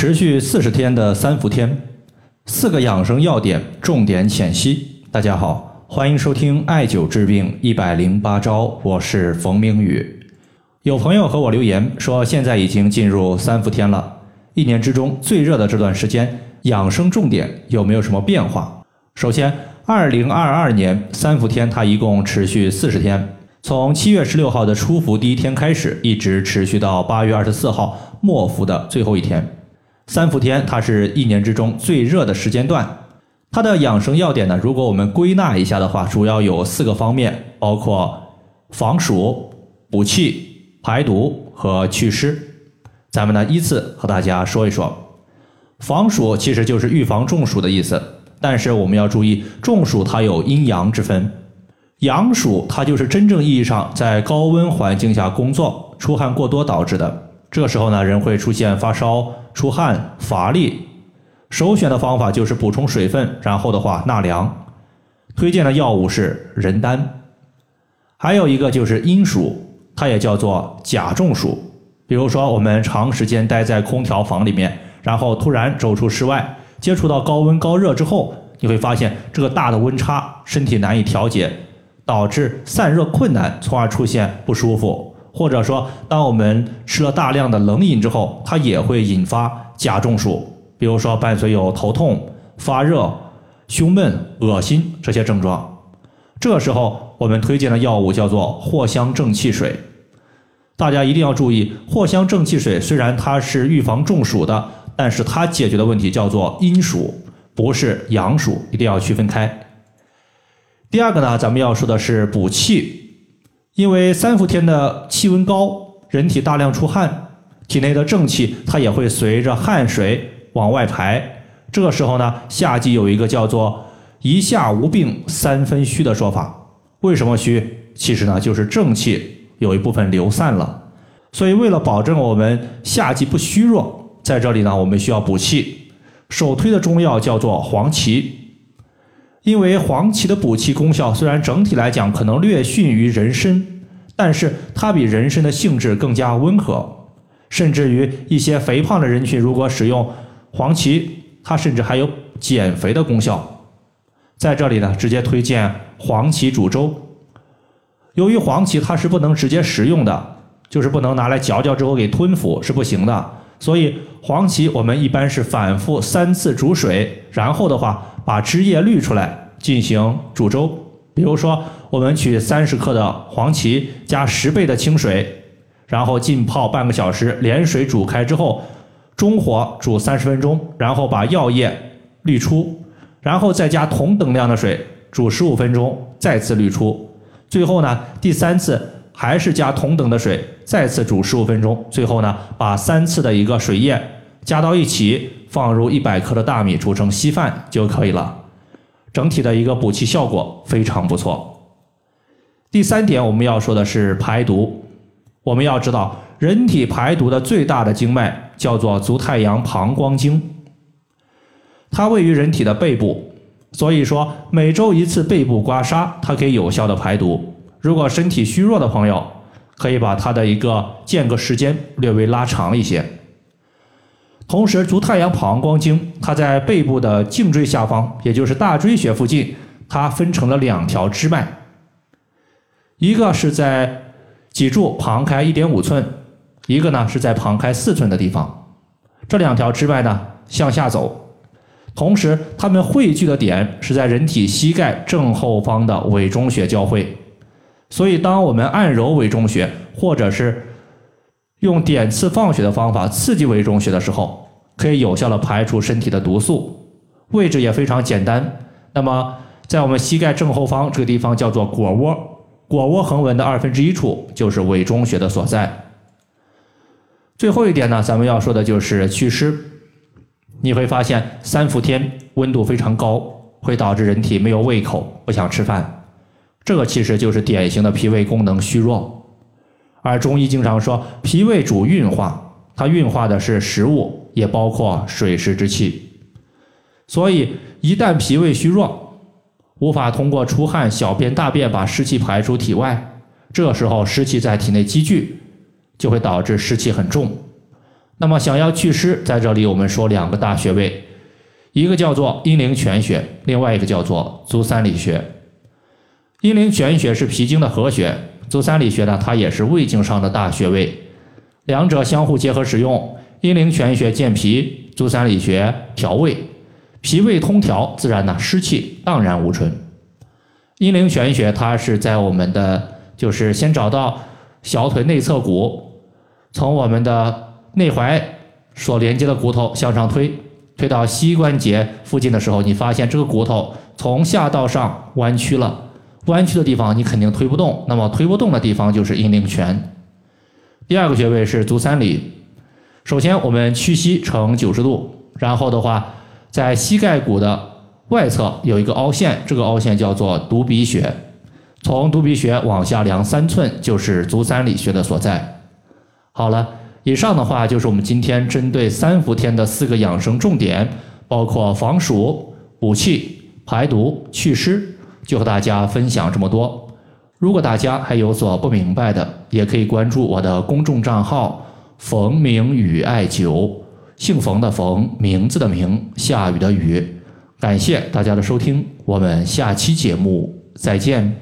持续四十天的三伏天，四个养生要点，重点浅析。大家好，欢迎收听艾灸治病一百零八招，我是冯明宇。有朋友和我留言说，现在已经进入三伏天了，一年之中最热的这段时间，养生重点有没有什么变化？首先，二零二二年三伏天它一共持续四十天，从七月十六号的初伏第一天开始，一直持续到八月二十四号末伏的最后一天。三伏天，它是一年之中最热的时间段。它的养生要点呢，如果我们归纳一下的话，主要有四个方面，包括防暑、补气、排毒和祛湿。咱们呢依次和大家说一说。防暑其实就是预防中暑的意思，但是我们要注意，中暑它有阴阳之分。阳暑它就是真正意义上在高温环境下工作，出汗过多导致的。这时候呢，人会出现发烧、出汗、乏力。首选的方法就是补充水分，然后的话纳凉。推荐的药物是人丹。还有一个就是阴暑，它也叫做假中暑。比如说，我们长时间待在空调房里面，然后突然走出室外，接触到高温高热之后，你会发现这个大的温差，身体难以调节，导致散热困难，从而出现不舒服。或者说，当我们吃了大量的冷饮之后，它也会引发假中暑。比如说，伴随有头痛、发热、胸闷、恶心这些症状。这时候，我们推荐的药物叫做藿香正气水。大家一定要注意，藿香正气水虽然它是预防中暑的，但是它解决的问题叫做阴暑，不是阳暑，一定要区分开。第二个呢，咱们要说的是补气。因为三伏天的气温高，人体大量出汗，体内的正气它也会随着汗水往外排。这个时候呢，夏季有一个叫做“一夏无病三分虚”的说法。为什么虚？其实呢，就是正气有一部分流散了。所以，为了保证我们夏季不虚弱，在这里呢，我们需要补气。首推的中药叫做黄芪。因为黄芪的补气功效虽然整体来讲可能略逊于人参，但是它比人参的性质更加温和，甚至于一些肥胖的人群如果使用黄芪，它甚至还有减肥的功效。在这里呢，直接推荐黄芪煮粥。由于黄芪它是不能直接食用的，就是不能拿来嚼嚼之后给吞服是不行的，所以黄芪我们一般是反复三次煮水，然后的话。把汁液滤出来进行煮粥，比如说我们取三十克的黄芪加十倍的清水，然后浸泡半个小时，连水煮开之后，中火煮三十分钟，然后把药液滤出，然后再加同等量的水煮十五分钟，再次滤出，最后呢第三次还是加同等的水再次煮十五分钟，最后呢把三次的一个水液加到一起。放入一百克的大米煮成稀饭就可以了，整体的一个补气效果非常不错。第三点我们要说的是排毒，我们要知道人体排毒的最大的经脉叫做足太阳膀胱经，它位于人体的背部，所以说每周一次背部刮痧，它可以有效的排毒。如果身体虚弱的朋友，可以把它的一个间隔时间略微拉长一些。同时，足太阳膀胱经它在背部的颈椎下方，也就是大椎穴附近，它分成了两条支脉，一个是在脊柱旁开一点五寸，一个呢是在旁开四寸的地方。这两条支脉呢向下走，同时它们汇聚的点是在人体膝盖正后方的委中穴交汇。所以，当我们按揉委中穴，或者是用点刺放血的方法刺激委中穴的时候，可以有效的排除身体的毒素，位置也非常简单。那么，在我们膝盖正后方这个地方叫做腘窝，腘窝横纹的二分之一处就是委中穴的所在。最后一点呢，咱们要说的就是祛湿。你会发现，三伏天温度非常高，会导致人体没有胃口，不想吃饭，这个其实就是典型的脾胃功能虚弱。而中医经常说，脾胃主运化，它运化的是食物，也包括水湿之气。所以，一旦脾胃虚弱，无法通过出汗、小便、大便把湿气排出体外，这时候湿气在体内积聚，就会导致湿气很重。那么想要祛湿，在这里我们说两个大穴位，一个叫做阴陵泉穴，另外一个叫做足三里穴。阴陵泉穴是脾经的合穴，足三里穴呢，它也是胃经上的大穴位，两者相互结合使用。阴陵泉穴健脾，足三里穴调胃，脾胃通调，自然呢湿气荡然无存。阴陵泉穴它是在我们的，就是先找到小腿内侧骨，从我们的。内踝所连接的骨头向上推，推到膝关节附近的时候，你发现这个骨头从下到上弯曲了。弯曲的地方你肯定推不动，那么推不动的地方就是阴陵泉。第二个穴位是足三里。首先我们屈膝成九十度，然后的话，在膝盖骨的外侧有一个凹陷，这个凹陷叫做犊鼻穴。从犊鼻穴往下量三寸就是足三里穴的所在。好了。以上的话就是我们今天针对三伏天的四个养生重点，包括防暑、补气、排毒、祛湿，就和大家分享这么多。如果大家还有所不明白的，也可以关注我的公众账号“冯明宇爱酒”，姓冯的冯，名字的名，下雨的雨。感谢大家的收听，我们下期节目再见。